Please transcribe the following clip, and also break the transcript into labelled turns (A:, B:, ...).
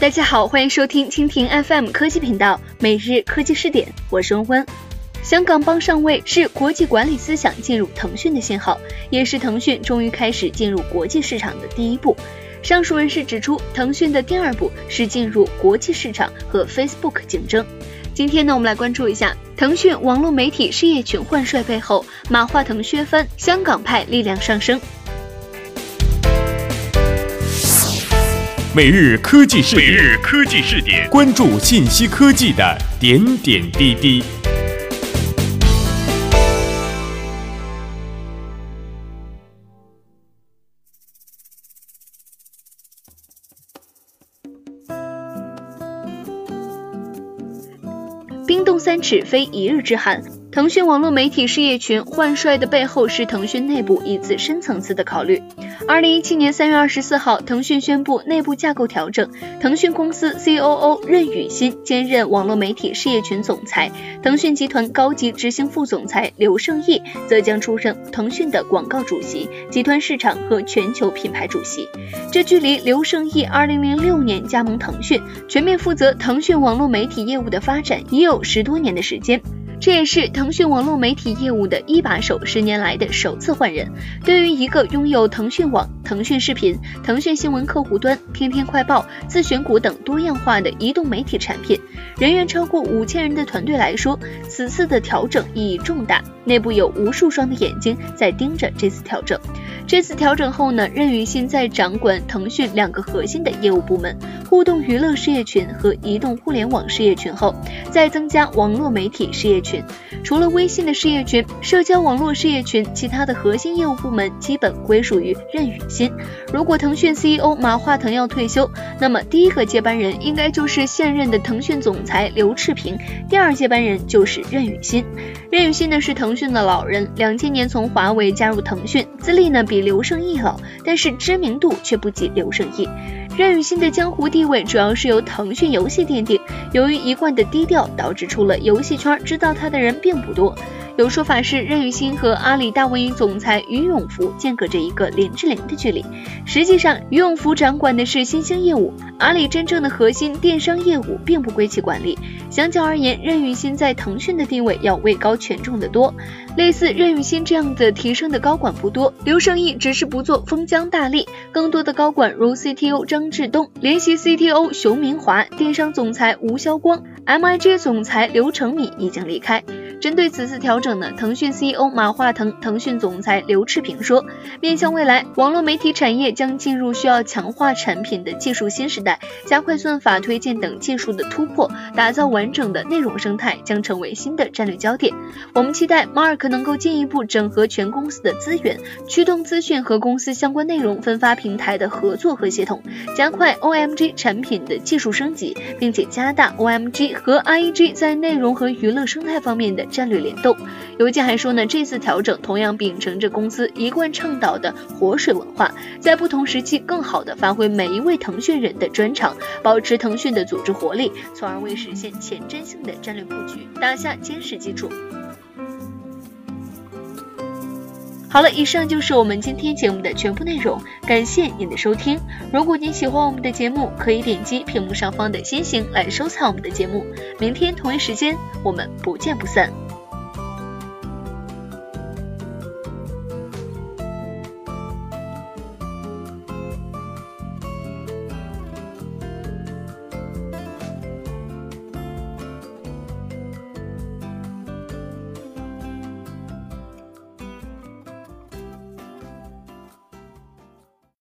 A: 大家好，欢迎收听蜻蜓 FM 科技频道每日科技视点，我是温温。香港帮上位是国际管理思想进入腾讯的信号，也是腾讯终于开始进入国际市场的第一步。上述人士指出，腾讯的第二步是进入国际市场和 Facebook 竞争。今天呢，我们来关注一下腾讯网络媒体事业群换帅背后，马化腾削藩，香港派力量上升。
B: 每日科技视
C: 点，每日科技视点，
B: 关注信息科技的点点滴滴。
A: 冰冻三尺，非一日之寒。腾讯网络媒体事业群换帅的背后，是腾讯内部一次深层次的考虑。二零一七年三月二十四号，腾讯宣布内部架构调整，腾讯公司 COO 任宇欣兼任网络媒体事业群总裁，腾讯集团高级执行副总裁刘胜义则将出任腾讯的广告主席、集团市场和全球品牌主席。这距离刘胜义二零零六年加盟腾讯，全面负责腾讯网络媒体业务的发展，已有十多年的时间。这也是腾讯网络媒体业务的一把手，十年来的首次换人。对于一个拥有腾讯网、腾讯视频、腾讯新闻客户端、天天快报、自选股等多样化的移动媒体产品，人员超过五千人的团队来说，此次的调整意义重大。内部有无数双的眼睛在盯着这次调整。这次调整后呢，任宇欣在掌管腾讯两个核心的业务部门——互动娱乐事业群和移动互联网事业群后，再增加网络媒体事业群。除了微信的事业群、社交网络事业群，其他的核心业务部门基本归属于任宇欣。如果腾讯 CEO 马化腾要退休，那么第一个接班人应该就是现任的腾讯总裁刘炽平，第二接班人就是任宇欣。任宇欣呢是腾讯的老人，两千年从华为加入腾讯，资历呢比刘胜义老，但是知名度却不及刘胜义。任宇欣的江湖地位主要是由腾讯游戏奠定，由于一贯的低调，导致出了游戏圈知道他的人并不多。有说法是任宇欣和阿里大文娱总裁俞永福间隔着一个林志玲的距离。实际上，俞永福掌管的是新兴业务，阿里真正的核心电商业务并不归其管理。相较而言，任宇欣在腾讯的地位要位高权重的多。类似任宇欣这样的提升的高管不多，刘胜义只是不做封疆大吏，更多的高管如 CTO 张志东、联席 CTO 熊明华、电商总裁吴霄光、MIG 总裁刘成敏已经离开。针对此次调整呢，腾讯 CEO 马化腾、腾讯总裁刘炽平说，面向未来，网络媒体产业将进入需要强化产品的技术新时代，加快算法推荐等技术的突破，打造完整的内容生态将成为新的战略焦点。我们期待马尔可能够进一步整合全公司的资源，驱动资讯和公司相关内容分发平台的合作和协同，加快 OMG 产品的技术升级，并且加大 OMG 和 IEG 在内容和娱乐生态方面的。战略联动，邮件还说呢，这次调整同样秉承着公司一贯倡导的活水文化，在不同时期更好的发挥每一位腾讯人的专长，保持腾讯的组织活力，从而为实现前瞻性的战略布局打下坚实基础。好了，以上就是我们今天节目的全部内容，感谢您的收听。如果您喜欢我们的节目，可以点击屏幕上方的星星来收藏我们的节目。明天同一时间，我们不见不散。